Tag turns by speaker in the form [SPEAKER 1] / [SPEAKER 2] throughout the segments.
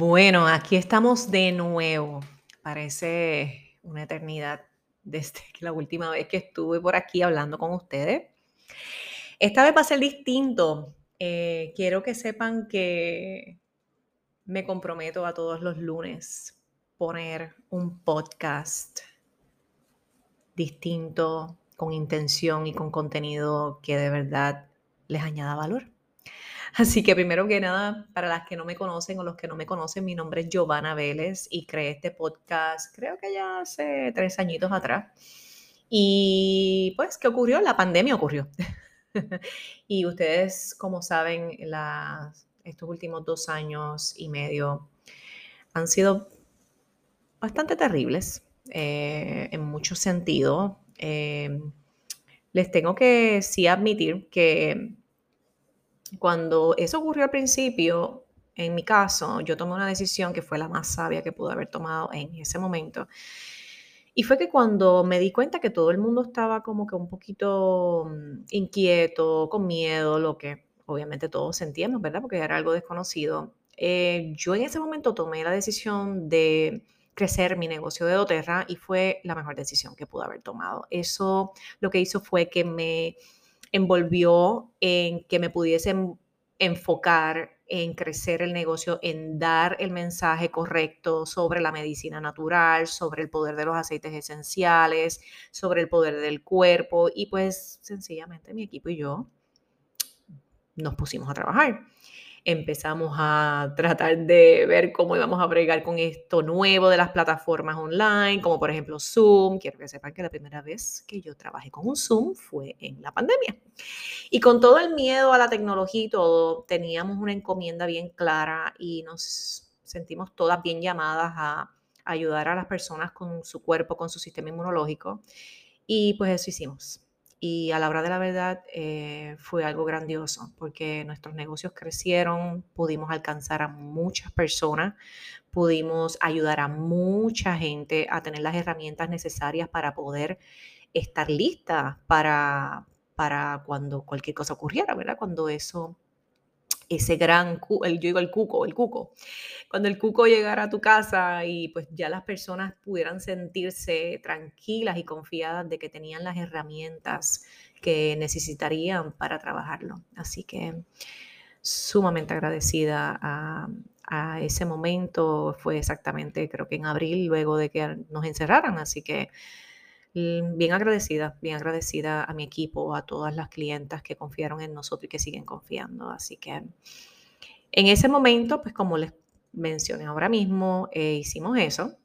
[SPEAKER 1] Bueno, aquí estamos de nuevo. Parece una eternidad desde la última vez que estuve por aquí hablando con ustedes. Esta vez va a ser distinto. Eh, quiero que sepan que me comprometo a todos los lunes poner un podcast distinto, con intención y con contenido que de verdad les añada valor. Así que primero que nada, para las que no me conocen o los que no me conocen, mi nombre es Giovanna Vélez y creé este podcast creo que ya hace tres añitos atrás. Y pues, ¿qué ocurrió? La pandemia ocurrió. y ustedes, como saben, estos últimos dos años y medio han sido bastante terribles eh, en muchos sentidos. Eh, les tengo que sí admitir que cuando eso ocurrió al principio, en mi caso, yo tomé una decisión que fue la más sabia que pude haber tomado en ese momento. Y fue que cuando me di cuenta que todo el mundo estaba como que un poquito mm, inquieto, con miedo, lo que obviamente todos sentíamos, ¿verdad? Porque era algo desconocido. Eh, yo en ese momento tomé la decisión de crecer mi negocio de doTERRA y fue la mejor decisión que pude haber tomado. Eso lo que hizo fue que me envolvió en que me pudiesen enfocar en crecer el negocio, en dar el mensaje correcto sobre la medicina natural, sobre el poder de los aceites esenciales, sobre el poder del cuerpo y pues sencillamente mi equipo y yo nos pusimos a trabajar empezamos a tratar de ver cómo íbamos a bregar con esto nuevo de las plataformas online, como por ejemplo Zoom. Quiero que sepan que la primera vez que yo trabajé con un Zoom fue en la pandemia. Y con todo el miedo a la tecnología y todo, teníamos una encomienda bien clara y nos sentimos todas bien llamadas a ayudar a las personas con su cuerpo, con su sistema inmunológico. Y pues eso hicimos y a la hora de la verdad eh, fue algo grandioso porque nuestros negocios crecieron, pudimos alcanzar a muchas personas, pudimos ayudar a mucha gente a tener las herramientas necesarias para poder estar lista para, para cuando cualquier cosa ocurriera, ¿verdad? Cuando eso ese gran, el, yo digo el cuco, el cuco. Cuando el cuco llegara a tu casa y pues ya las personas pudieran sentirse tranquilas y confiadas de que tenían las herramientas que necesitarían para trabajarlo. Así que sumamente agradecida a, a ese momento. Fue exactamente, creo que en abril, luego de que nos encerraran. Así que bien agradecida, bien agradecida a mi equipo, a todas las clientas que confiaron en nosotros y que siguen confiando. Así que en ese momento, pues como les mencioné ahora mismo, eh, hicimos eso.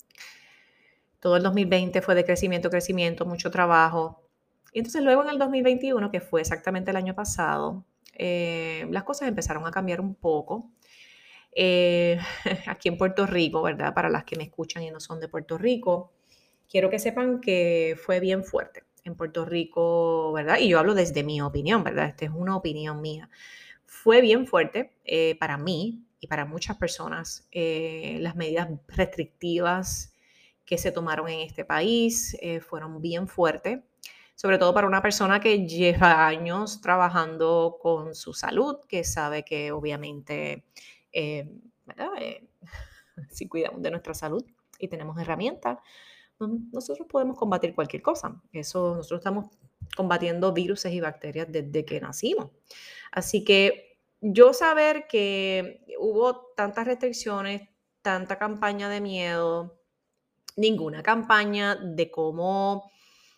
[SPEAKER 1] Todo el 2020 fue de crecimiento, crecimiento, mucho trabajo. Y entonces luego en el 2021, que fue exactamente el año pasado, eh, las cosas empezaron a cambiar un poco. Eh, aquí en Puerto Rico, ¿verdad? Para las que me escuchan y no son de Puerto Rico, quiero que sepan que fue bien fuerte en Puerto Rico, ¿verdad? Y yo hablo desde mi opinión, ¿verdad? Esta es una opinión mía. Fue bien fuerte eh, para mí y para muchas personas eh, las medidas restrictivas que se tomaron en este país eh, fueron bien fuertes, sobre todo para una persona que lleva años trabajando con su salud, que sabe que obviamente, ¿verdad? si cuidamos de nuestra salud y tenemos herramientas, nosotros podemos combatir cualquier cosa. Eso, nosotros estamos combatiendo virus y bacterias desde que nacimos. Así que yo saber que hubo tantas restricciones, tanta campaña de miedo, ninguna campaña de cómo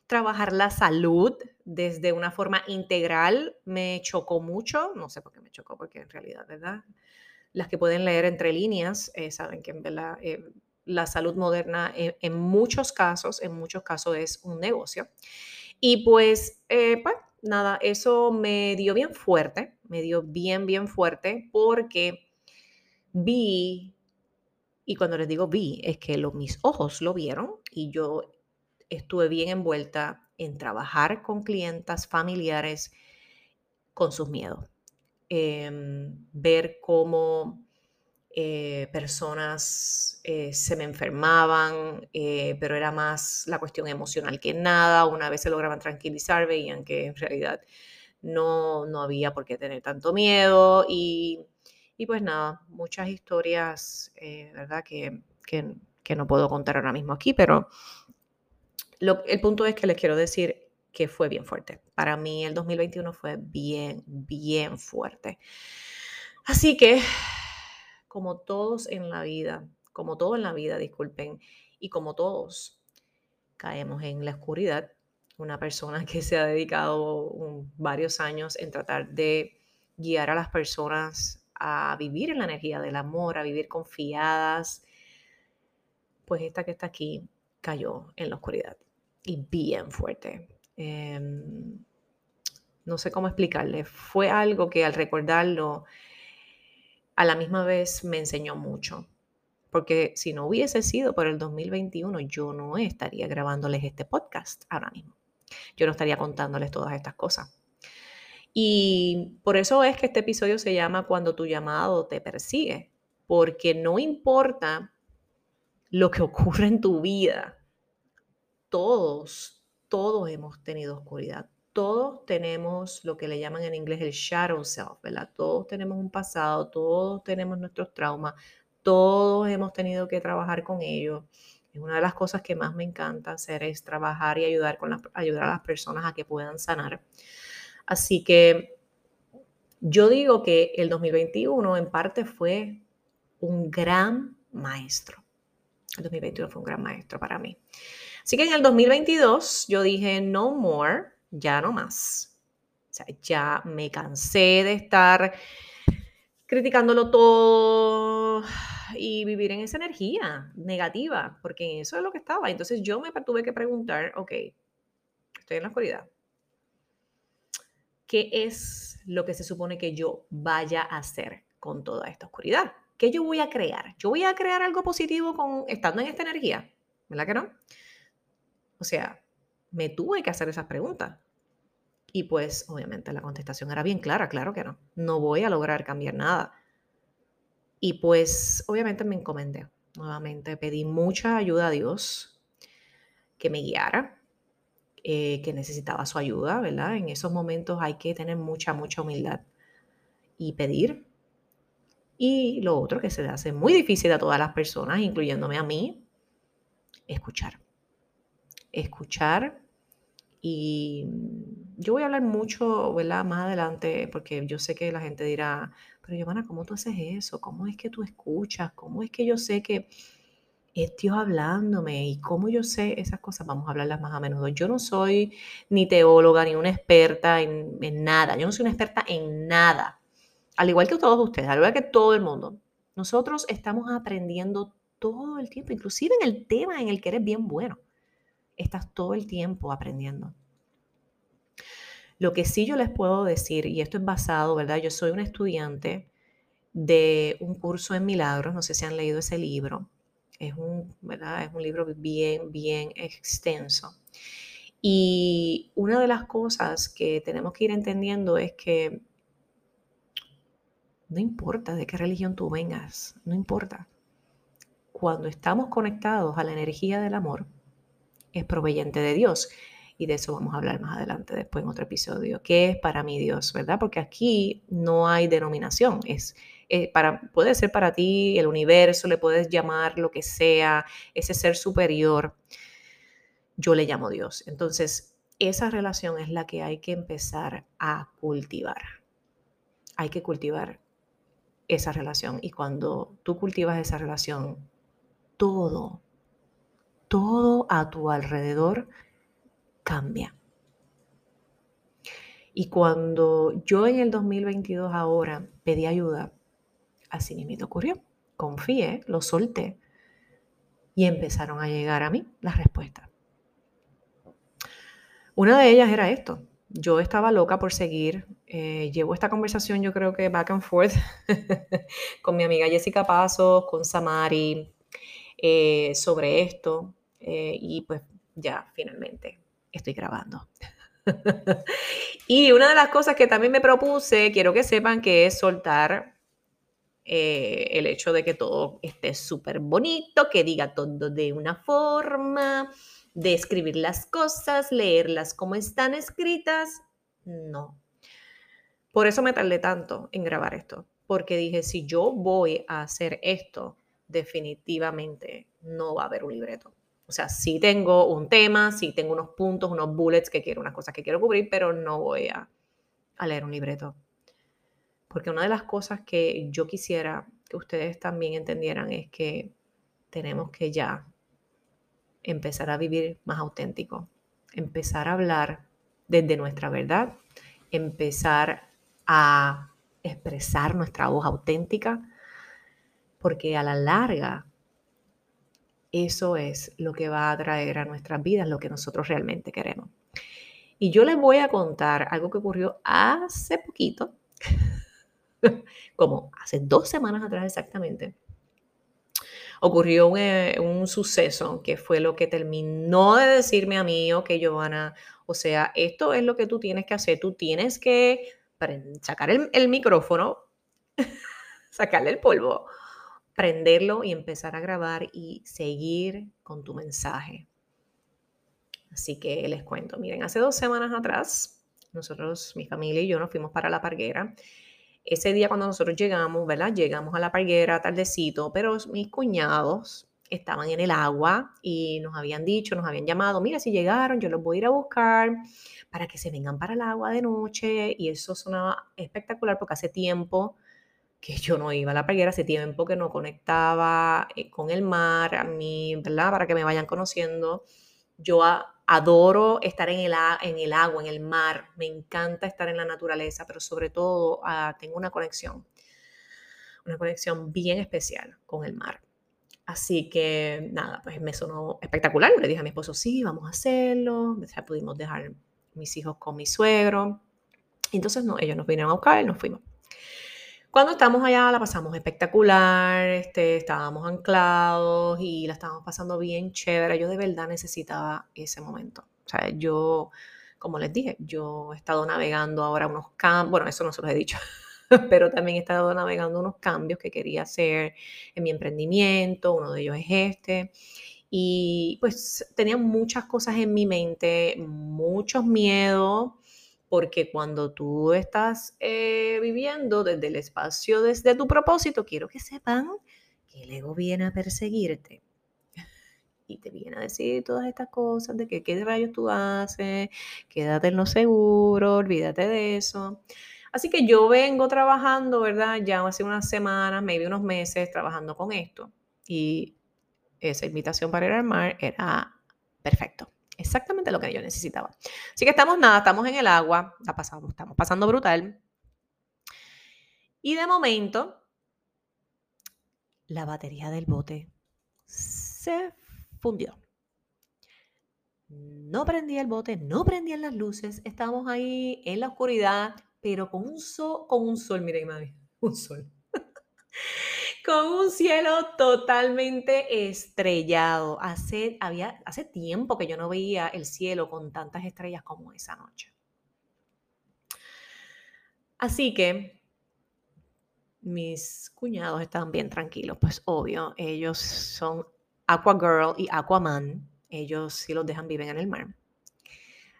[SPEAKER 1] trabajar la salud desde una forma integral me chocó mucho. No sé por qué me chocó, porque en realidad, ¿verdad? Las que pueden leer entre líneas eh, saben que en verdad eh, la salud moderna en, muchos casos, en muchos casos es un negocio. Y pues, pues, nada, eso me dio bien fuerte, me dio bien, bien fuerte porque vi, y cuando les digo vi, es que mis ojos lo vieron y yo estuve bien envuelta en trabajar con clientas familiares con sus miedos. Em, ver cómo eh, personas eh, se me enfermaban, eh, pero era más la cuestión emocional que nada. Una vez se lograban tranquilizar, veían que en realidad no, no había por qué tener tanto miedo y, Y pues nada, muchas historias, ¿verdad? Que, que, no puedo contar ahora mismo aquí, pero el punto es que les quiero decir que fue bien fuerte. Para mí el 2021 fue bien, bien fuerte. Así que, como todos en la vida, como todo en la vida, disculpen, y como todos caemos en la oscuridad, una persona que se ha dedicado varios años en tratar de guiar a las personas a vivir en la energía del amor, a vivir confiadas, pues esta que está aquí cayó en la oscuridad y bien fuerte. Em, no sé cómo explicarle. Fue algo que al recordarlo, a la misma vez me enseñó mucho. Porque si no hubiese sido por el 2021, yo no estaría grabándoles este podcast ahora mismo. Yo no estaría contándoles todas estas cosas. Y por eso es que este episodio se llama Cuando tu llamado te persigue, porque no importa lo que ocurre en tu vida, todos, todos hemos tenido oscuridad, todos tenemos lo que le llaman en inglés el shadow self, ¿verdad? Todos tenemos un pasado, todos tenemos nuestros traumas, todos hemos tenido que trabajar con ellos. Es una de las cosas que más me encanta hacer es trabajar y ayudar, con ayudar a las personas a que puedan sanar. Así que yo digo que el 2021 en parte fue un gran maestro. El 2021 fue un gran maestro para mí. Así que en el 2022 yo dije, no more, ya no más. O sea, ya me cansé de estar criticándolo todo y vivir en esa energía negativa, porque eso es lo que estaba. Entonces yo me tuve que preguntar, ok, estoy en la oscuridad, ¿qué es lo que se supone que yo vaya a hacer con toda esta oscuridad? ¿Qué yo voy a crear? ¿Yo voy a crear algo positivo con estando en esta energía? ¿Verdad que no? O sea, me tuve que hacer esas preguntas. Y pues obviamente la contestación era bien clara, claro que no. No voy a lograr cambiar nada. Y pues obviamente me encomendé. Nuevamente pedí mucha ayuda a Dios que me guiara, eh, que necesitaba su ayuda, ¿verdad? En esos momentos hay que tener mucha, mucha humildad y pedir. Y lo otro que se le hace muy difícil a todas las personas, incluyéndome a mí, escuchar. Escuchar. Y yo voy a hablar mucho, ¿verdad? Más adelante, porque yo sé que la gente dirá, pero Giovanna, ¿cómo tú haces eso? ¿Cómo es que tú escuchas? ¿Cómo es que yo sé que es Dios hablándome y cómo yo sé esas cosas, vamos a hablarlas más a menudo. Yo no soy ni teóloga ni una experta en, nada, yo no soy una experta en nada, al igual que todos ustedes, al igual que todo el mundo. Nosotros estamos aprendiendo todo el tiempo, inclusive en el tema en el que eres bien bueno. Estás todo el tiempo aprendiendo. Lo que sí yo les puedo decir, y esto es basado, ¿verdad? Yo soy una estudiante de un curso en milagros, no sé si han leído ese libro, es un, ¿verdad? es un libro bien, bien extenso. Y una de las cosas que tenemos que ir entendiendo es que no importa de qué religión tú vengas, no importa. Cuando estamos conectados a la energía del amor, es proveyente de Dios. Y de eso vamos a hablar más adelante, después en otro episodio. ¿Qué es para mí Dios, verdad? Porque aquí no hay denominación, es eh, para, puede ser para ti el universo, le puedes llamar lo que sea, ese ser superior, yo le llamo Dios. Entonces, esa relación es la que hay que empezar a cultivar. Hay que cultivar esa relación. Y cuando tú cultivas esa relación, todo, todo a tu alrededor cambia. Y cuando yo en el 2022 ahora pedí ayuda, Así mismo ocurrió. Confié, lo solté y empezaron a llegar a mí las respuestas. Una de ellas era esto. Yo estaba loca por seguir. Eh, llevo esta conversación, yo creo que back and forth, con mi amiga Jessica Pasos, con Samari, eh, sobre esto. Eh, y pues ya finalmente estoy grabando. y una de las cosas que también me propuse, quiero que sepan que es soltar eh, el hecho de que todo esté súper bonito, que diga todo de una forma, de escribir las cosas, leerlas como están escritas. No. Por eso me tardé tanto en grabar esto, porque dije, si yo voy a hacer esto, definitivamente no va a haber un libreto. O sea, sí tengo un tema, sí tengo unos puntos, unos bullets que quiero, unas cosas que quiero cubrir, pero no voy a, a leer un libreto. Porque una de las cosas que yo quisiera que ustedes también entendieran es que tenemos que ya empezar a vivir más auténtico, empezar a hablar desde nuestra verdad, empezar a expresar nuestra voz auténtica, porque a la larga eso es lo que va a traer a nuestras vidas lo que nosotros realmente queremos. Y yo les voy a contar algo que ocurrió hace poquito, como hace dos semanas atrás exactamente. Ocurrió un, eh, un, suceso que fue lo que terminó de decirme a mí, ok, Giovanna, o sea, esto es lo que tú tienes que hacer, tú tienes que sacar el, el micrófono, sacarle el polvo, prenderlo y empezar a grabar y seguir con tu mensaje. Así que les cuento, miren, hace dos semanas atrás, nosotros, mi familia y yo nos fuimos para la parguera. Ese día cuando nosotros llegamos, ¿verdad? Llegamos a la parguera tardecito, pero mis cuñados estaban en el agua y nos habían dicho, nos habían llamado, mira, si llegaron, yo los voy a ir a buscar para que se vengan para el agua de noche. Y eso sonaba espectacular porque hace tiempo que yo no iba a la parguera, hace tiempo que no conectaba eh, con el mar, a mí, ¿verdad? Para que me vayan conociendo. Yo adoro estar en el, en el agua, en el mar, me encanta estar en la naturaleza, pero sobre todo ah, tengo una conexión, una conexión bien especial con el mar. Así que nada, pues me sonó espectacular. Le dije a mi esposo, sí, vamos a hacerlo. O sea, pudimos dejar mis hijos con mi suegro. Entonces, no, ellos nos vinieron a buscar y nos fuimos. Cuando estamos allá la pasamos espectacular, este, estábamos anclados y la estábamos pasando bien chévere. Yo de verdad necesitaba ese momento. O sea, yo, como les dije, yo he estado navegando ahora unos cambios, bueno, eso no se los he dicho, pero también he estado navegando unos cambios que quería hacer en mi emprendimiento, uno de ellos es este. Y pues tenía muchas cosas en mi mente, muchos miedos, porque cuando tú estás eh, viviendo desde el espacio, desde tu propósito, quiero que sepan que el ego viene a perseguirte y te viene a decir todas estas cosas de que qué rayos tú haces, quédate en lo seguro, olvídate de eso. Así que yo vengo trabajando, ¿verdad? Ya hace unas semanas, maybe unos meses, trabajando con esto. Y esa invitación para ir al mar era perfecto exactamente lo que yo necesitaba. Así que estamos nada, estamos en el agua, la pasamos, estamos pasando brutal. Y de momento, la batería del bote se fundió. No prendía el bote, no prendían las luces, estábamos ahí en la oscuridad, pero con un sol, con un sol, miren, mami, un sol con un cielo totalmente estrellado. Hace, había, hace tiempo que yo no veía el cielo con tantas estrellas como esa noche. Así que mis cuñados estaban bien tranquilos, pues obvio, ellos son Aqua Girl y Aquaman, ellos sí los dejan vivir en el mar.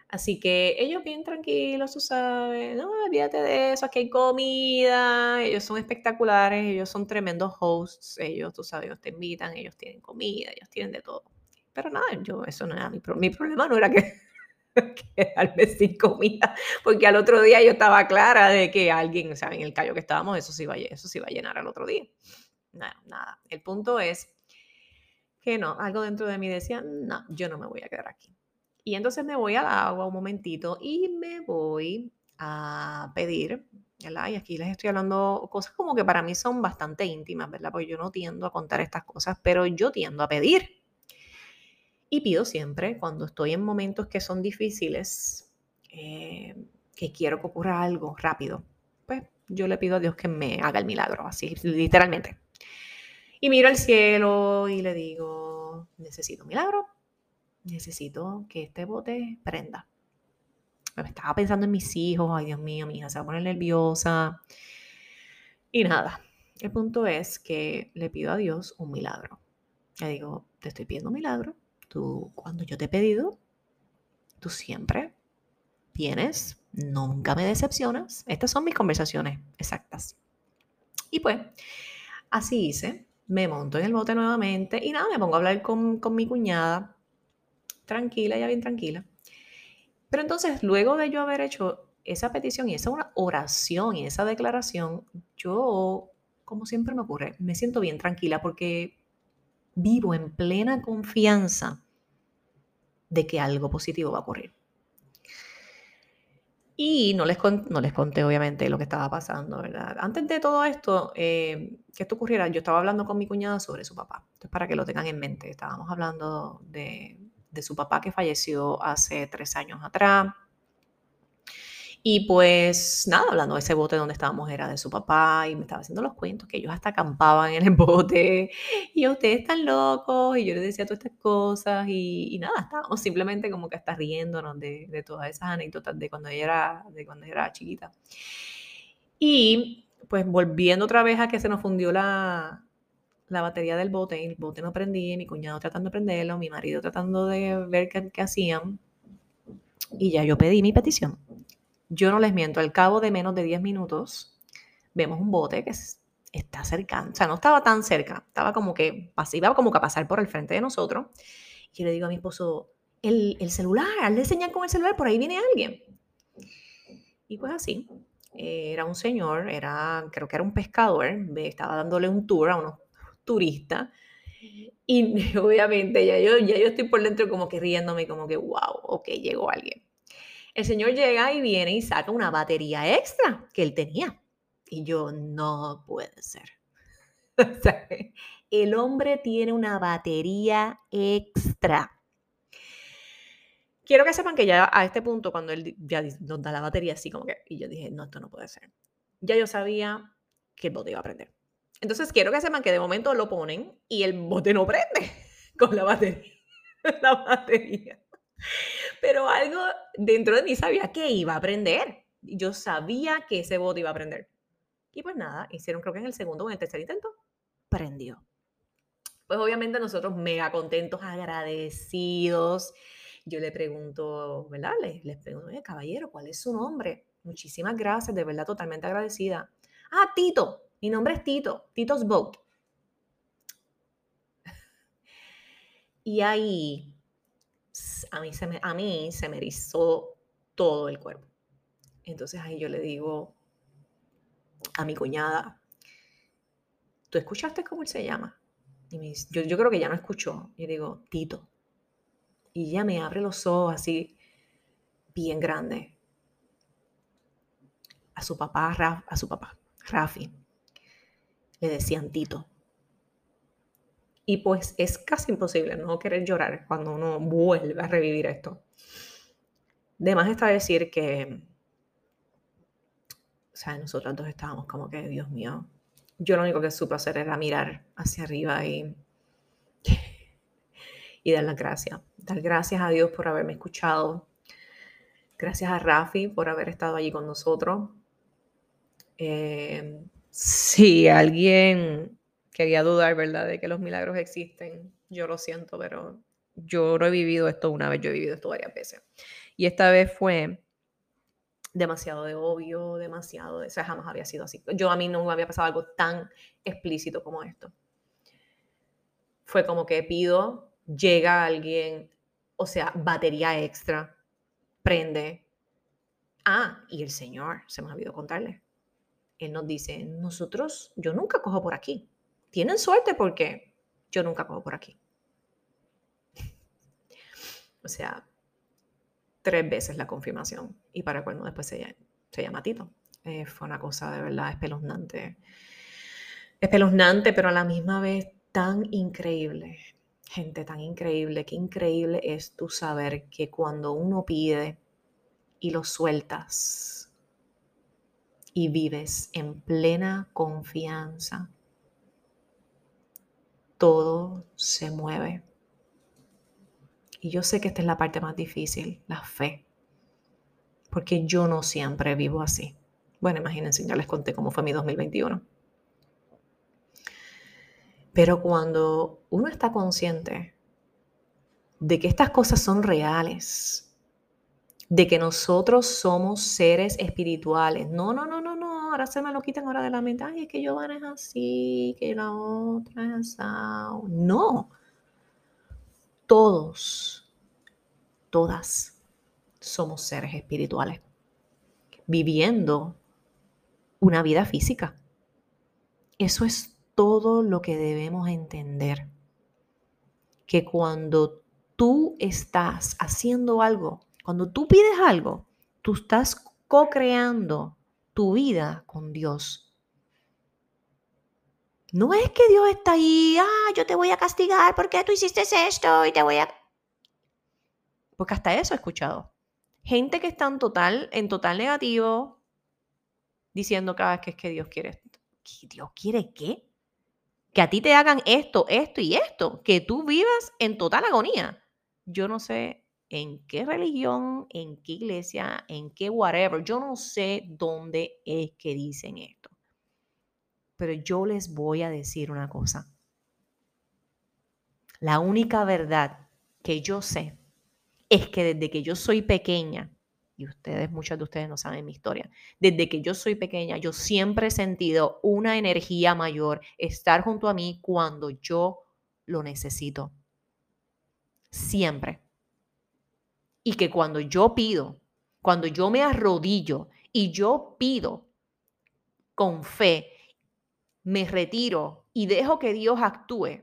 [SPEAKER 1] Así que ellos bien tranquilos, tú sabes, no, olvídate de eso, aquí hay comida, ellos son espectaculares, ellos son tremendos hosts, ellos, tú sabes, ellos te invitan, ellos tienen comida, ellos tienen de todo. Pero nada, yo, eso no era mi, mi problema, no era que quedarme sin comida, porque al otro día yo estaba clara de que alguien, o sea, en el callo que estábamos, eso sí iba, eso sí iba a llenar al otro día. Nada, nada. El punto es que no, algo dentro de mí decía, no, yo no me voy a quedar aquí. Y entonces me voy al agua un momentito y me voy a pedir, ¿verdad? Y aquí les estoy hablando cosas como que para mí son bastante íntimas, ¿verdad? Porque yo no tiendo a contar estas cosas, pero yo tiendo a pedir. Y pido siempre, cuando estoy en momentos que son difíciles, eh, que quiero que ocurra algo rápido, pues yo le pido a Dios que me haga el milagro, así literalmente. Y miro al cielo y le digo, necesito milagro, necesito que este bote prenda. Estaba pensando en mis hijos, ay Dios mío, mi hija se va a poner nerviosa. Y nada, el punto es que le pido a Dios un milagro. Le digo, te estoy pidiendo un milagro. Tú, cuando yo te he pedido, tú siempre vienes, nunca me decepcionas. Estas son mis conversaciones exactas. Y pues, así hice. Me monto en el bote nuevamente y nada, me pongo a hablar con, con mi cuñada. Tranquila, ya bien tranquila. Pero entonces, luego de yo haber hecho esa petición y esa oración y esa declaración, yo, como siempre me ocurre, me siento bien tranquila porque vivo en plena confianza de que algo positivo va a ocurrir. Y no les, no les conté obviamente lo que estaba pasando, ¿verdad? Antes de todo esto, eh, que esto ocurriera, yo estaba hablando con mi cuñada sobre su papá. Entonces, para que lo tengan en mente, estábamos hablando de, de su papá que falleció hace tres años atrás. Y pues nada, hablando de ese bote donde estábamos era de su papá y me estaba haciendo los cuentos que ellos hasta acampaban en el bote y ustedes están locos y yo les decía todas estas cosas y, nada, estábamos simplemente como que hasta riéndonos de, de, todas esas anécdotas de cuando ella era, de cuando era chiquita. Y pues volviendo otra vez a que se nos fundió la, la batería del bote, el bote no prendía, mi cuñado tratando de prenderlo, mi marido tratando de ver qué, qué hacían y ya yo pedí mi petición yo no les miento, al cabo de menos de 10 minutos vemos un bote que está cercano, o sea, no estaba tan cerca, estaba como que, iba como que a pasar por el frente de nosotros. Y yo le digo a mi esposo, el, el celular, hazle señal con el celular, por ahí viene alguien. Y pues así, era un señor, era, creo que era un pescador, estaba dándole un tour a unos turistas. Y obviamente ya yo, ya yo estoy por dentro como que riéndome, como que, wow, ok, llegó alguien. El señor llega y viene y saca una batería extra que él tenía. Y yo, no puede ser. el hombre tiene una batería extra. Quiero que sepan que ya a este punto, cuando él ya nos da la batería así como que, y yo dije, no, esto no puede ser. Ya yo sabía que el bote iba a prender. Entonces quiero que sepan que de momento lo ponen y el bote no prende con la batería. la batería. Pero algo dentro de mí sabía que iba a aprender. Yo sabía que ese bote iba a aprender. Y pues nada, hicieron creo que en el segundo o en el tercer intento, prendió. Pues obviamente nosotros mega contentos, agradecidos. Yo le pregunto, ¿verdad? Les, les pregunto, caballero, ¿cuál es su nombre? Muchísimas gracias, de verdad, totalmente agradecida. Ah, Tito, mi nombre es Tito, Tito's Boat. Y ahí a mí se me, a mí se me erizó todo el cuerpo. Entonces ahí yo le digo a mi cuñada, ¿tú escuchaste cómo él se llama? Y me dice, yo, yo creo que ya no escuchó. Y digo, Tito. Y ella me abre los ojos así, bien grande. A su papá, a su papá, Rafi, le decían Tito. Y pues es casi imposible no querer llorar cuando uno vuelve a revivir esto. De más está decir que, o sea, nosotros dos estábamos como que, Dios mío, yo lo único que supe hacer era mirar hacia arriba y, y dar las gracias. Dar gracias a Dios por haberme escuchado. Gracias a Rafi por haber estado allí con nosotros. Eh, si alguien quería dudar, ¿verdad?, de que los milagros existen. Yo lo siento, pero yo no he vivido esto una vez, yo he vivido esto varias veces. Y esta vez fue demasiado de obvio, demasiado de... O sea, jamás había sido así. Yo a mí no me había pasado algo tan explícito como esto. Fue como que pido, llega alguien, o sea, batería extra, prende. Ah, y el Señor, se me ha olvidado contarle. Él nos dice, nosotros, yo nunca cojo por aquí tienen suerte porque yo nunca cojo por aquí. o sea, tres veces la confirmación y para cuando después se, llama Tito. Eh, fue una cosa de verdad espeluznante. Espeluznante, pero a la misma vez tan increíble. Gente tan increíble. Qué increíble es tu saber que cuando uno pide y lo sueltas y vives en plena confianza todo se mueve. Y yo sé que esta es la parte más difícil, la fe, porque yo no siempre vivo así. Bueno, imagínense, ya les conté cómo fue mi 2021. Pero cuando uno está consciente de que estas cosas son reales, de que nosotros somos seres espirituales. No, no, no, no, no, ahora se me lo quitan ahora de la mente. Ay, es que Giovanna es así, que la otra es así. No. Todos, todas somos seres espirituales viviendo una vida física. Eso es todo lo que debemos entender. Que cuando tú estás haciendo algo, cuando tú pides algo, tú estás co-creando tu vida con Dios. No es que Dios está ahí, ah, yo te voy a castigar porque tú hiciste esto y te voy a... Porque hasta eso he escuchado. Gente que está en total, en total negativo, diciendo cada vez que es que Dios quiere. ¿Dios quiere qué? Que a ti te hagan esto, esto y esto. Que tú vivas en total agonía. Yo no sé en qué religión, en qué iglesia, en qué whatever. Yo no sé dónde es que dicen esto. Pero yo les voy a decir una cosa. La única verdad que yo sé es que desde que yo soy pequeña, y ustedes, muchos de ustedes no saben mi historia, desde que yo soy pequeña, yo siempre he sentido una energía mayor estar junto a mí cuando yo lo necesito. Siempre. Y que cuando yo pido, cuando yo me arrodillo y yo pido con fe, me retiro y dejo que Dios actúe,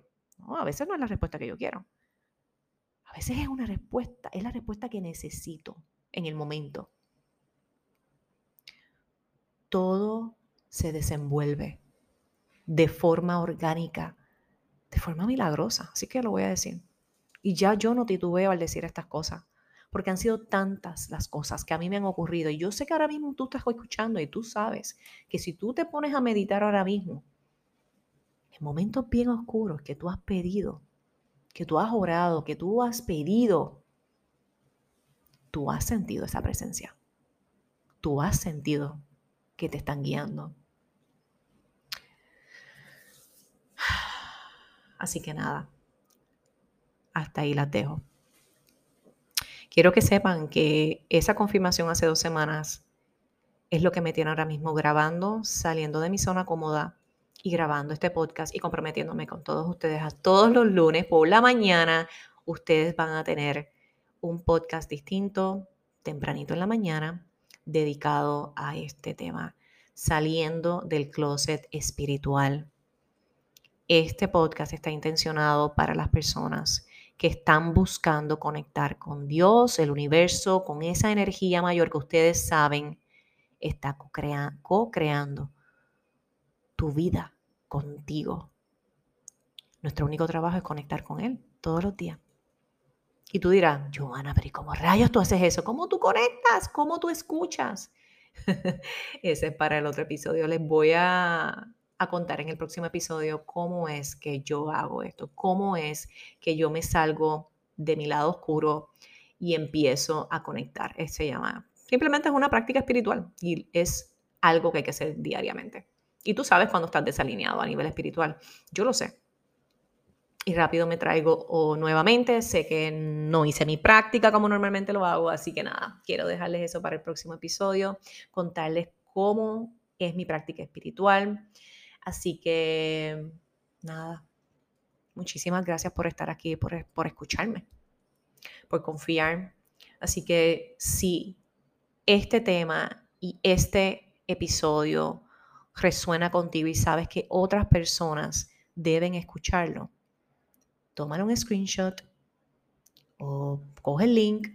[SPEAKER 1] a veces no es la respuesta que yo quiero. A veces es una respuesta, es la respuesta que necesito en el momento. Todo se desenvuelve de forma orgánica, de forma milagrosa, así que lo voy a decir. Y ya yo no titubeo al decir estas cosas, porque han sido tantas las cosas que a mí me han ocurrido. Y yo sé que ahora mismo tú estás escuchando y tú sabes que si tú te pones a meditar ahora mismo, en momentos bien oscuros que tú has pedido, que tú has orado, que tú has pedido, tú has sentido esa presencia. Tú has sentido que te están guiando. Así que nada, hasta ahí las dejo. Quiero que sepan que esa confirmación hace dos semanas es lo que me tiene ahora mismo grabando, saliendo de mi zona cómoda y grabando este podcast y comprometiéndome con todos ustedes a todos los lunes por la mañana. Ustedes van a tener un podcast distinto, tempranito en la mañana, dedicado a este tema, saliendo del closet espiritual. Este podcast está intencionado para las personas que están buscando conectar con Dios, el universo, con esa energía mayor que ustedes saben está co-creando tu vida contigo. Nuestro único trabajo es conectar con Él todos los días. Y tú dirás, Joana, pero ¿y cómo rayos tú haces eso? ¿Cómo tú conectas? ¿Cómo tú escuchas? Ese es para el otro episodio. Les voy a, a, contar en el próximo episodio cómo es que yo hago esto, cómo es que yo me salgo de mi lado oscuro y empiezo a conectar. Eso se llama, simplemente es una práctica espiritual y es algo que hay que hacer diariamente. Y tú sabes cuando estás desalineado a nivel espiritual. Yo lo sé y rápido me traigo o nuevamente. Sé que no hice mi práctica como normalmente lo hago, así que nada, quiero dejarles eso para el próximo episodio, contarles cómo es mi práctica espiritual. Así que nada, muchísimas gracias por estar aquí, por, por escucharme, por confiar. Así que si este tema y este episodio resuena contigo y sabes que otras personas deben escucharlo, tómale un screenshot o coge el link,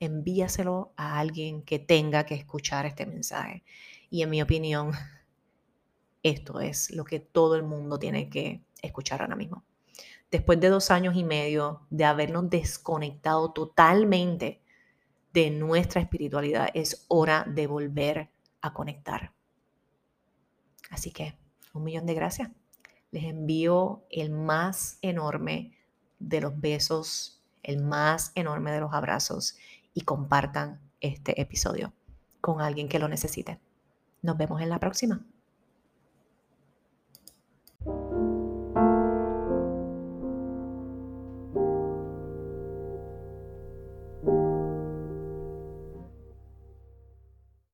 [SPEAKER 1] envíaselo a alguien que tenga que escuchar este mensaje. Y en mi opinión, esto es lo que todo el mundo tiene que escuchar ahora mismo. Después de dos años y medio de habernos desconectado totalmente de nuestra espiritualidad, es hora de volver a conectar. Así que un millón de gracias. Les envío el más enorme de los besos, el más enorme de los abrazos y compartan este episodio con alguien que lo necesite. Nos vemos en la próxima.